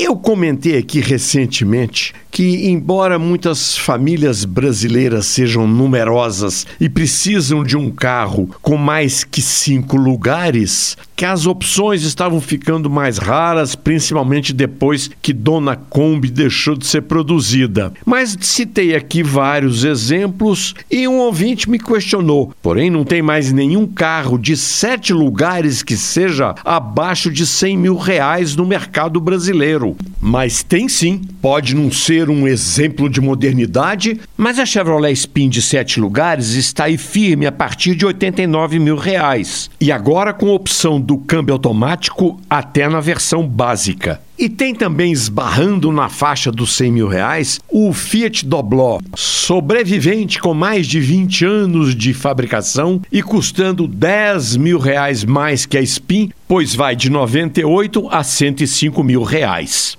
Eu comentei aqui recentemente que, embora muitas famílias brasileiras sejam numerosas e precisam de um carro com mais que cinco lugares, que as opções estavam ficando mais raras, principalmente depois que Dona Kombi deixou de ser produzida. Mas citei aqui vários exemplos e um ouvinte me questionou. Porém, não tem mais nenhum carro de sete lugares que seja abaixo de 100 mil reais no mercado brasileiro. Mas tem sim, pode não ser um exemplo de modernidade, mas a Chevrolet Spin de sete lugares está aí firme a partir de 89 mil reais. E agora com opção do câmbio automático até na versão básica. E tem também esbarrando na faixa dos 100 mil reais o Fiat Doblò, sobrevivente com mais de 20 anos de fabricação e custando 10 mil reais mais que a Spin, pois vai de 98 a 105 mil reais.